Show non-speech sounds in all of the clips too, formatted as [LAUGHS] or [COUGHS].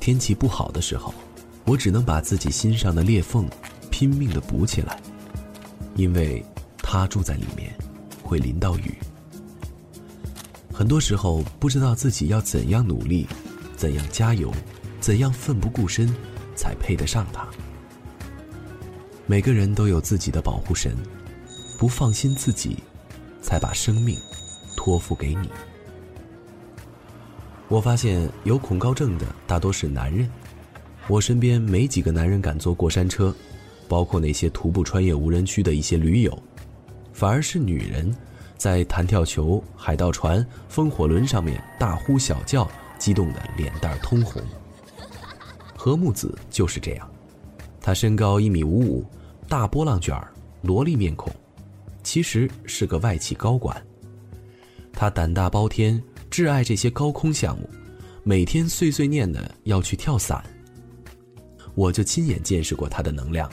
天气不好的时候，我只能把自己心上的裂缝拼命的补起来，因为他住在里面，会淋到雨。很多时候不知道自己要怎样努力，怎样加油，怎样奋不顾身，才配得上他。每个人都有自己的保护神，不放心自己，才把生命托付给你。我发现有恐高症的大多是男人，我身边没几个男人敢坐过山车，包括那些徒步穿越无人区的一些驴友，反而是女人，在弹跳球、海盗船、风火轮上面大呼小叫，激动的脸蛋通红。何木子就是这样，他身高一米五五，大波浪卷儿，萝莉面孔，其实是个外企高管。他胆大包天。挚爱这些高空项目，每天碎碎念的要去跳伞。我就亲眼见识过他的能量，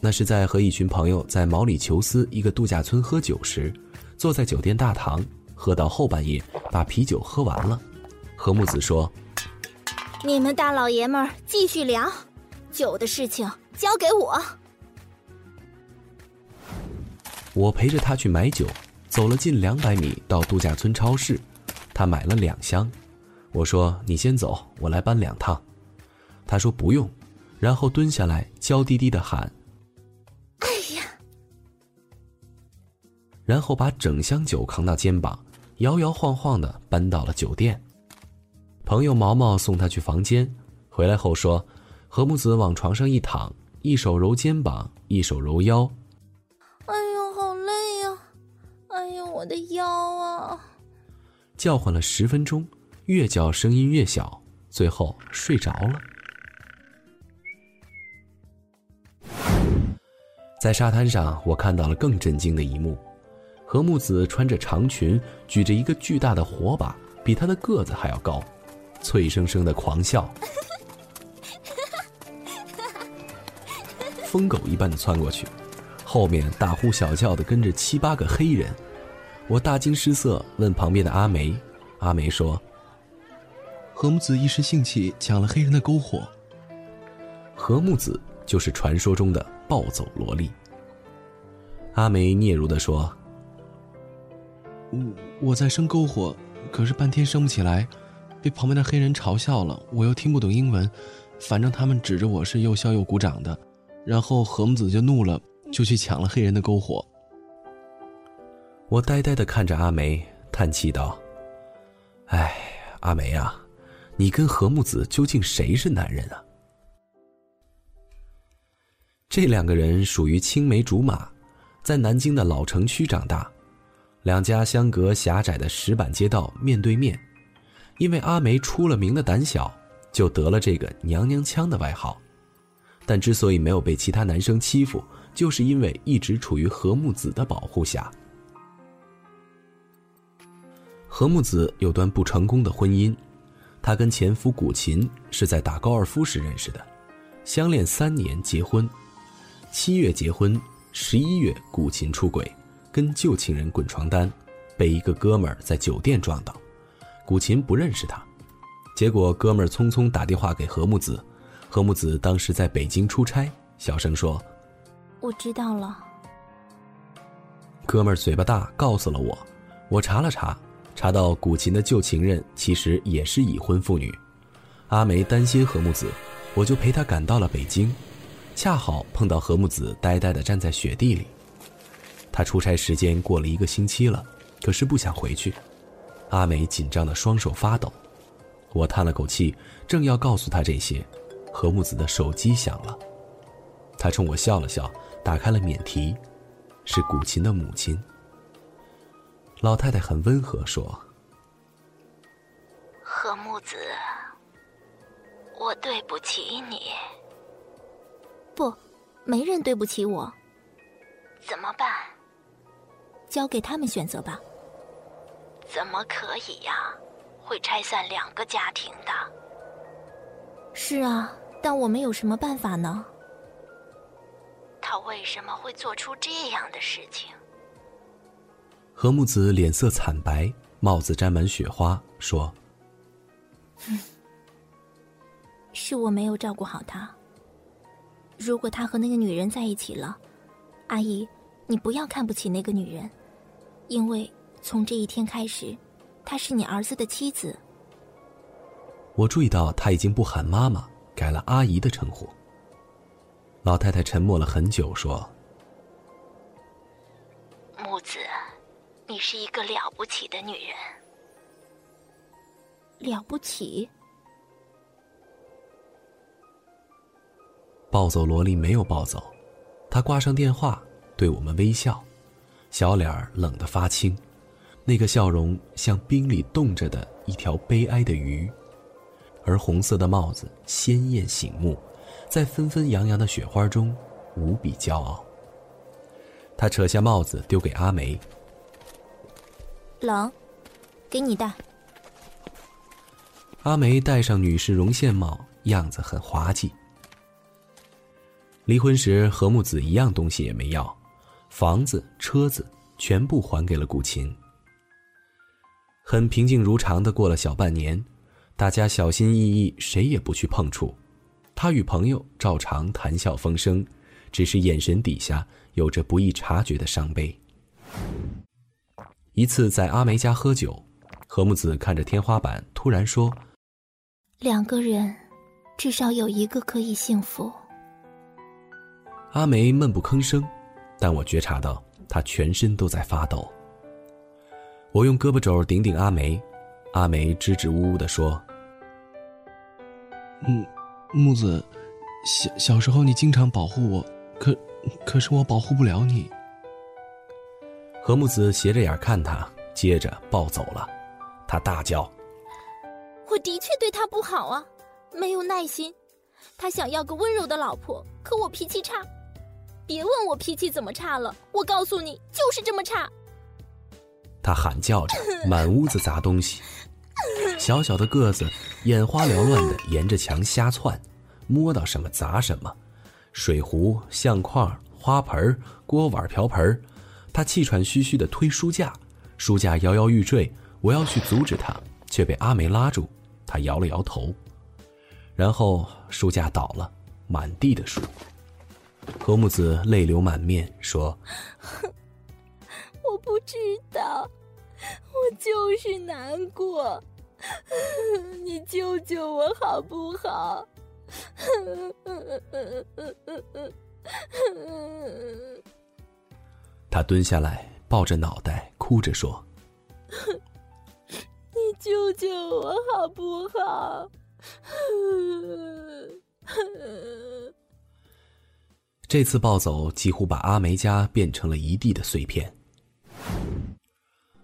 那是在和一群朋友在毛里求斯一个度假村喝酒时，坐在酒店大堂，喝到后半夜，把啤酒喝完了。何木子说：“你们大老爷们儿继续聊，酒的事情交给我。”我陪着他去买酒，走了近两百米到度假村超市。他买了两箱，我说：“你先走，我来搬两趟。”他说：“不用。”然后蹲下来，娇滴滴的喊：“哎呀！”然后把整箱酒扛到肩膀，摇摇晃晃的搬到了酒店。朋友毛毛送他去房间，回来后说：“何木子往床上一躺，一手揉肩膀，一手揉腰。”哎呦，好累呀！哎呦，我的腰啊！叫唤了十分钟，越叫声音越小，最后睡着了。在沙滩上，我看到了更震惊的一幕：何木子穿着长裙，举着一个巨大的火把，比他的个子还要高，脆生生的狂笑，疯狗一般的窜过去，后面大呼小叫的跟着七八个黑人。我大惊失色，问旁边的阿梅，阿梅说：“何木子一时兴起抢了黑人的篝火。”何木子就是传说中的暴走萝莉。阿梅嗫嚅的说：“我我在生篝火，可是半天生不起来，被旁边的黑人嘲笑了。我又听不懂英文，反正他们指着我是又笑又鼓掌的。然后何木子就怒了，就去抢了黑人的篝火。”我呆呆的看着阿梅，叹气道：“哎，阿梅啊，你跟何木子究竟谁是男人啊？”这两个人属于青梅竹马，在南京的老城区长大，两家相隔狭窄的石板街道面对面。因为阿梅出了名的胆小，就得了这个“娘娘腔”的外号。但之所以没有被其他男生欺负，就是因为一直处于何木子的保护下。何木子有段不成功的婚姻，她跟前夫古琴是在打高尔夫时认识的，相恋三年结婚，七月结婚，十一月古琴出轨，跟旧情人滚床单，被一个哥们儿在酒店撞到，古琴不认识他，结果哥们儿匆匆打电话给何木子，何木子当时在北京出差，小声说：“我知道了。”哥们儿嘴巴大，告诉了我，我查了查。查到古琴的旧情人其实也是已婚妇女，阿梅担心何木子，我就陪她赶到了北京，恰好碰到何木子呆呆地站在雪地里。他出差时间过了一个星期了，可是不想回去。阿梅紧张的双手发抖，我叹了口气，正要告诉他这些，何木子的手机响了，他冲我笑了笑，打开了免提，是古琴的母亲。老太太很温和说：“何木子，我对不起你。不，没人对不起我。怎么办？交给他们选择吧。怎么可以呀？会拆散两个家庭的。是啊，但我们有什么办法呢？他为什么会做出这样的事情？”何木子脸色惨白，帽子沾满雪花，说：“是我没有照顾好他。如果他和那个女人在一起了，阿姨，你不要看不起那个女人，因为从这一天开始，她是你儿子的妻子。我注意到他已经不喊妈妈，改了阿姨的称呼。老太太沉默了很久，说：“木子，你是一个了不起的女人。了不起。”暴走萝莉没有暴走，她挂上电话，对我们微笑，小脸儿冷得发青，那个笑容像冰里冻着的一条悲哀的鱼。而红色的帽子鲜艳醒目，在纷纷扬扬的雪花中，无比骄傲。他扯下帽子丢给阿梅：“冷，给你戴。”阿梅戴上女士绒线帽，样子很滑稽。离婚时，何木子一样东西也没要，房子、车子全部还给了古琴。很平静如常的过了小半年。大家小心翼翼，谁也不去碰触。他与朋友照常谈笑风生，只是眼神底下有着不易察觉的伤悲。一次在阿梅家喝酒，何木子看着天花板，突然说：“两个人，至少有一个可以幸福。”阿梅闷不吭声，但我觉察到她全身都在发抖。我用胳膊肘顶顶阿梅。阿梅支支吾吾的说：“木木子，小小时候你经常保护我，可可是我保护不了你。”何木子斜着眼看他，接着暴走了。他大叫：“我的确对他不好啊，没有耐心。他想要个温柔的老婆，可我脾气差。别问我脾气怎么差了，我告诉你，就是这么差。”他喊叫着，满屋子砸东西。[LAUGHS] 小小的个子，眼花缭乱的沿着墙瞎窜，摸到什么砸什么，水壶、相框、花盆、锅碗瓢盆，他气喘吁吁的推书架，书架摇摇欲坠。我要去阻止他，却被阿梅拉住。他摇了摇头，然后书架倒了，满地的书。何木子泪流满面说：“我不知道。”我就是难过，你救救我好不好？[LAUGHS] 他蹲下来，抱着脑袋，哭着说：“你救救我好不好？”这次暴走几乎把阿梅家变成了一地的碎片。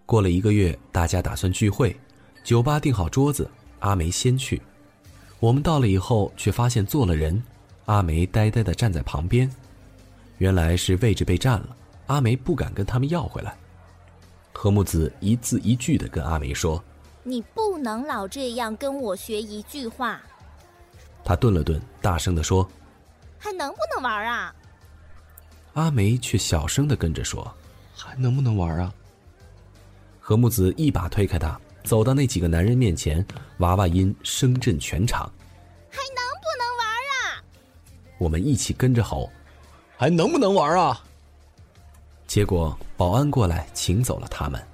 过了一个月，大家打算聚会，酒吧订好桌子，阿梅先去。我们到了以后，却发现坐了人，阿梅呆呆的站在旁边。原来是位置被占了，阿梅不敢跟他们要回来。何木子一字一句的跟阿梅说：“你不能老这样跟我学一句话。”他顿了顿，大声的说：“还能不能玩啊？”阿梅却小声的跟着说：“还能不能玩啊？”何木子一把推开他，走到那几个男人面前，娃娃音声震全场：“还能不能玩啊？”我们一起跟着吼：“还能不能玩啊？”结果保安过来请走了他们。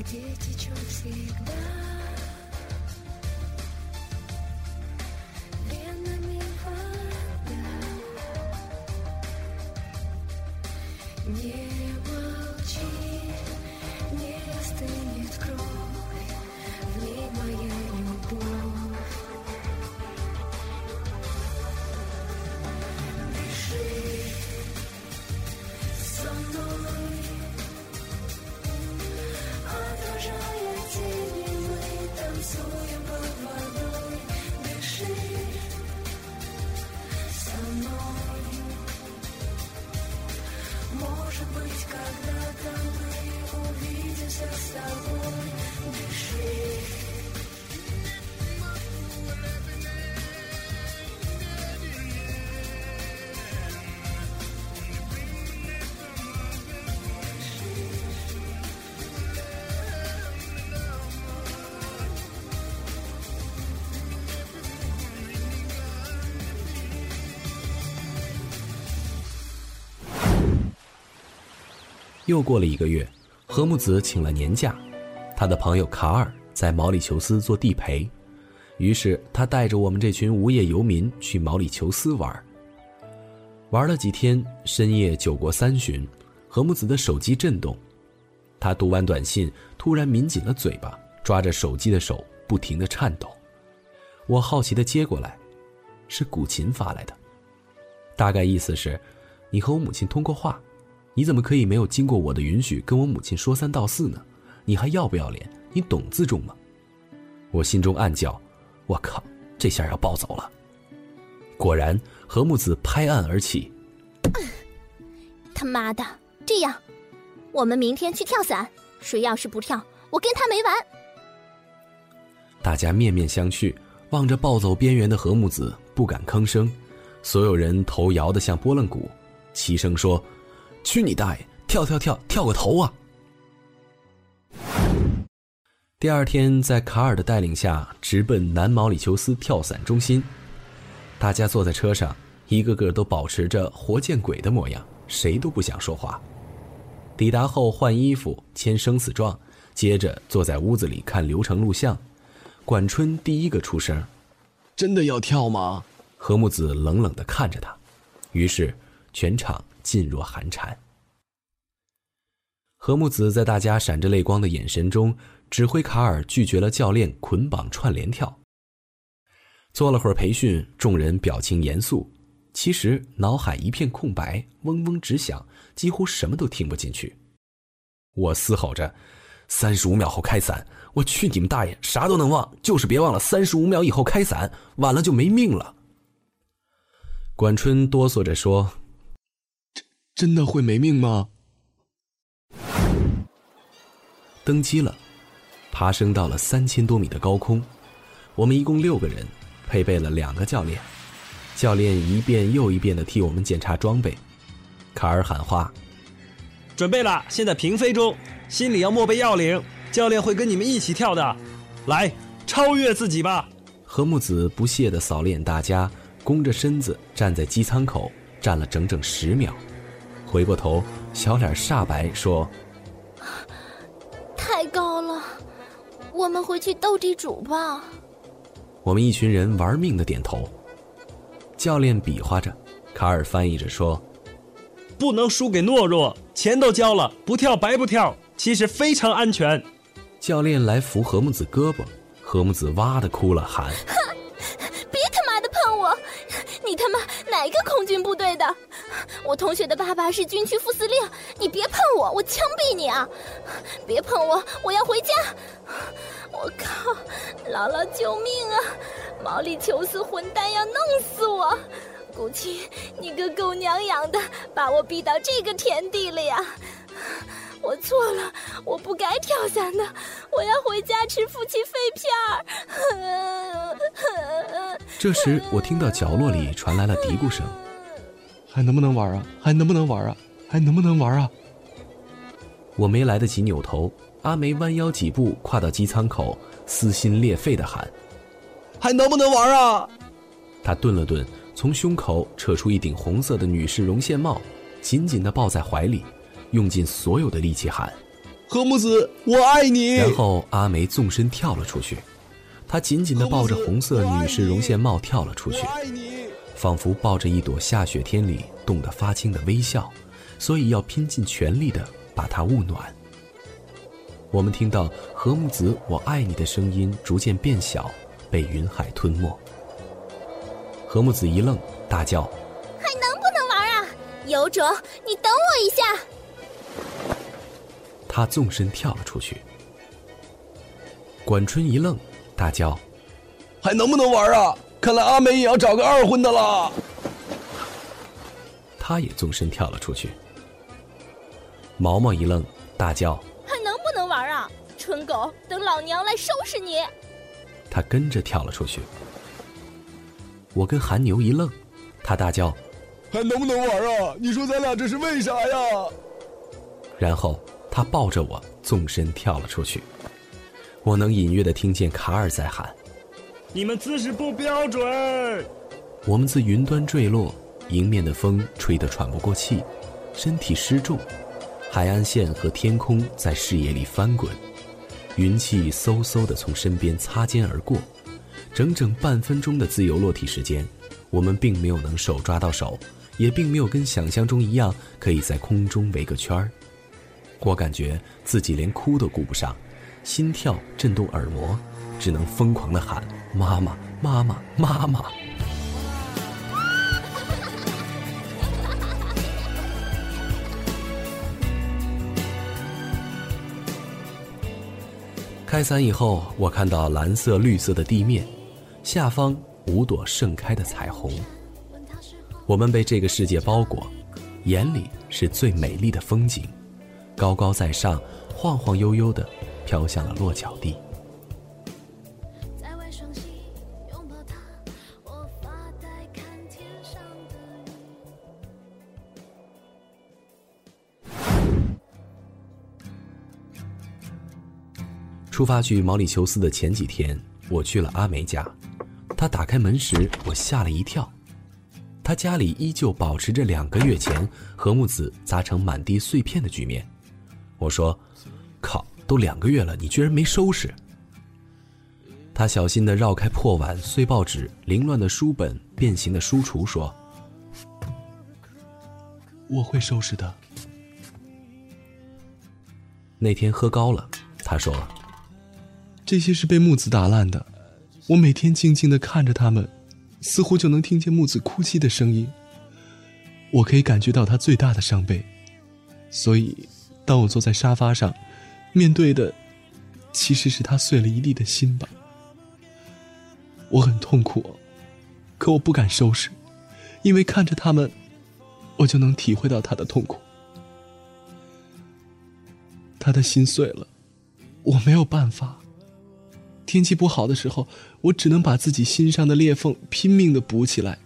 где течет всегда. 又过了一个月，何木子请了年假，他的朋友卡尔在毛里求斯做地陪，于是他带着我们这群无业游民去毛里求斯玩。玩了几天，深夜酒过三巡，何木子的手机震动，他读完短信，突然抿紧了嘴巴，抓着手机的手不停的颤抖。我好奇的接过来，是古琴发来的，大概意思是，你和我母亲通过话。你怎么可以没有经过我的允许跟我母亲说三道四呢？你还要不要脸？你懂自重吗？我心中暗叫：“我靠，这下要暴走了。”果然，何木子拍案而起：“ [COUGHS] 他妈的，这样，我们明天去跳伞。谁要是不跳，我跟他没完。”大家面面相觑，望着暴走边缘的何木子，不敢吭声。所有人头摇得像拨浪鼓，齐声说。去你大爷！跳跳跳，跳个头啊！第二天，在卡尔的带领下，直奔南毛里求斯跳伞中心。大家坐在车上，一个个都保持着活见鬼的模样，谁都不想说话。抵达后换衣服、签生死状，接着坐在屋子里看流程录像。管春第一个出声：“真的要跳吗？”何木子冷冷地看着他，于是全场。噤若寒蝉。何木子在大家闪着泪光的眼神中，指挥卡尔拒绝了教练捆绑串联跳。做了会儿培训，众人表情严肃，其实脑海一片空白，嗡嗡直响，几乎什么都听不进去。我嘶吼着：“三十五秒后开伞！我去你们大爷，啥都能忘，就是别忘了三十五秒以后开伞，晚了就没命了。”管春哆嗦着说。真的会没命吗？登机了，爬升到了三千多米的高空。我们一共六个人，配备了两个教练。教练一遍又一遍的替我们检查装备。卡尔喊话：“准备了，现在平飞中，心里要默背要领。教练会跟你们一起跳的，来超越自己吧。”何木子不屑的扫了眼大家，弓着身子站在机舱口，站了整整十秒。回过头，小脸煞白，说：“太高了，我们回去斗地主吧。”我们一群人玩命的点头。教练比划着，卡尔翻译着说：“不能输给懦弱，钱都交了，不跳白不跳。其实非常安全。”教练来扶何木子胳膊，何木子哇的哭了，喊：“别他妈的碰我！你他妈哪个空军部队的？”我同学的爸爸是军区副司令，你别碰我，我枪毙你啊！别碰我，我要回家！我靠，姥姥救命啊！毛里求斯混蛋要弄死我！古琴，你个狗娘养的，把我逼到这个田地了呀！我错了，我不该跳伞的，我要回家吃夫妻肺片儿。这时，我听到角落里传来了嘀咕声。还能不能玩啊？还能不能玩啊？还能不能玩啊？我没来得及扭头，阿梅弯腰几步跨到机舱口，撕心裂肺的喊：“还能不能玩啊？”她顿了顿，从胸口扯出一顶红色的女士绒线帽，紧紧的抱在怀里，用尽所有的力气喊：“何木子，我爱你！”然后阿梅纵身跳了出去，她紧紧的抱着红色女士绒线帽跳了出去。仿佛抱着一朵下雪天里冻得发青的微笑，所以要拼尽全力的把它捂暖。我们听到何木子“我爱你”的声音逐渐变小，被云海吞没。何木子一愣，大叫：“还能不能玩啊？有种，你等我一下！”他纵身跳了出去。管春一愣，大叫：“还能不能玩啊？看来阿美也要找个二婚的了。”他也纵身跳了出去。毛毛一愣，大叫。还能不能玩啊蠢狗，等老娘来收拾你！他跟着跳了出去。我跟韩牛一愣，他大叫：“还能不能玩啊？你说咱俩这是为啥呀？”然后他抱着我纵身跳了出去。我能隐约的听见卡尔在喊：“你们姿势不标准！”我们自云端坠落，迎面的风吹得喘不过气，身体失重，海岸线和天空在视野里翻滚。云气嗖嗖地从身边擦肩而过，整整半分钟的自由落体时间，我们并没有能手抓到手，也并没有跟想象中一样可以在空中围个圈儿。我感觉自己连哭都顾不上，心跳震动耳膜，只能疯狂的喊：“妈妈，妈妈，妈妈！” [LAUGHS] 开伞以后，我看到蓝色、绿色的地面，下方五朵盛开的彩虹。我们被这个世界包裹，眼里是最美丽的风景，高高在上，晃晃悠悠的飘向了落脚地。出发去毛里求斯的前几天，我去了阿梅家。他打开门时，我吓了一跳。他家里依旧保持着两个月前和木子砸成满地碎片的局面。我说：“靠，都两个月了，你居然没收拾？”他小心地绕开破碗、碎报纸、凌乱的书本、变形的书橱，说：“我会收拾的。”那天喝高了，他说。这些是被木子打烂的，我每天静静的看着他们，似乎就能听见木子哭泣的声音。我可以感觉到他最大的伤悲，所以，当我坐在沙发上，面对的，其实是他碎了一地的心吧。我很痛苦，可我不敢收拾，因为看着他们，我就能体会到他的痛苦。他的心碎了，我没有办法。天气不好的时候，我只能把自己心上的裂缝拼命的补起来，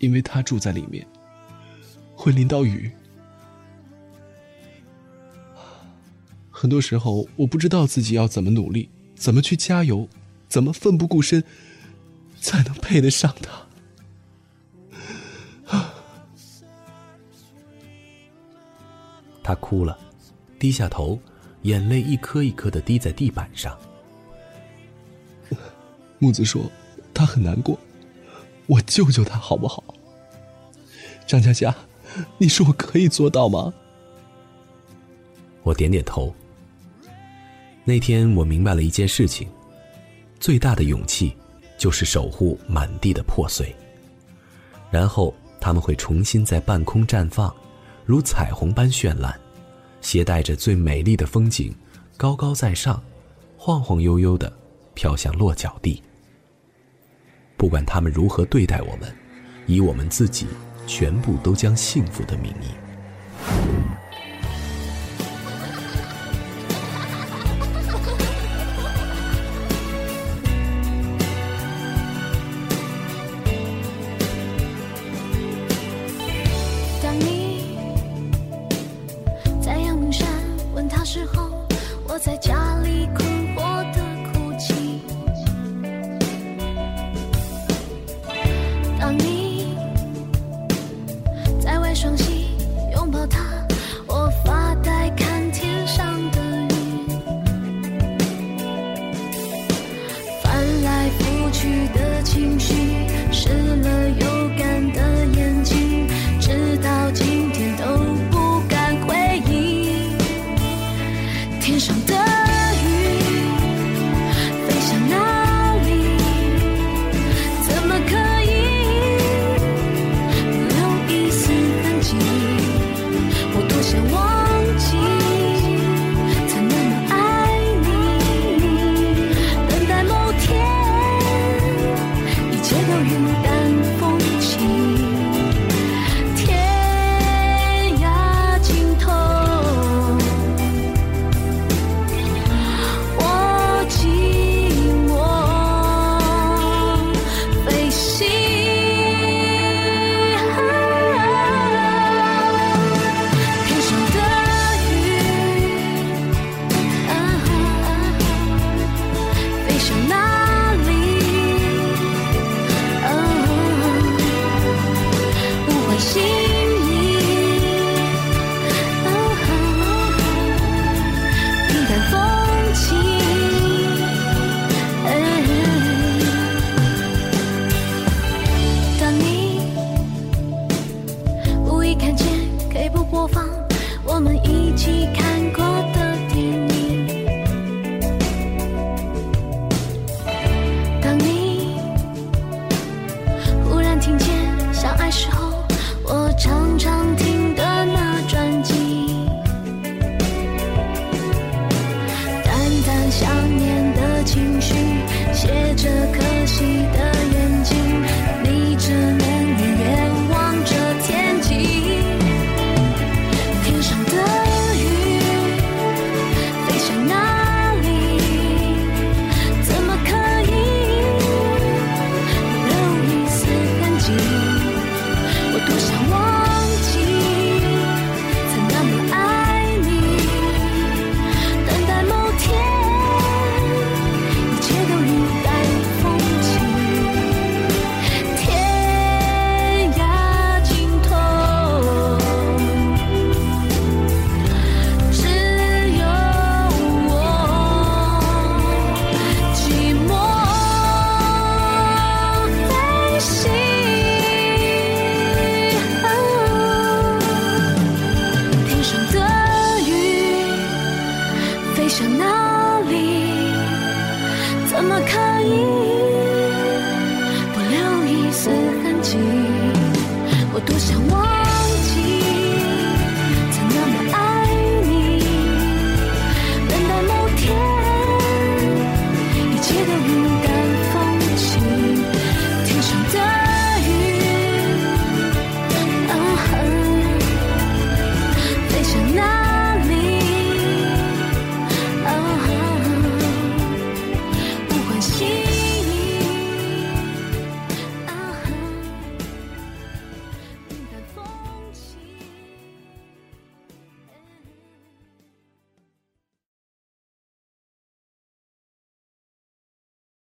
因为他住在里面，会淋到雨。很多时候，我不知道自己要怎么努力，怎么去加油，怎么奋不顾身，才能配得上他。他哭了，低下头，眼泪一颗一颗的滴在地板上。木子说：“他很难过，我救救他好不好？”张佳佳，你说我可以做到吗？我点点头。那天我明白了一件事情：最大的勇气，就是守护满地的破碎。然后他们会重新在半空绽放，如彩虹般绚烂，携带着最美丽的风景，高高在上，晃晃悠悠的飘向落脚地。不管他们如何对待我们，以我们自己全部都将幸福的名义。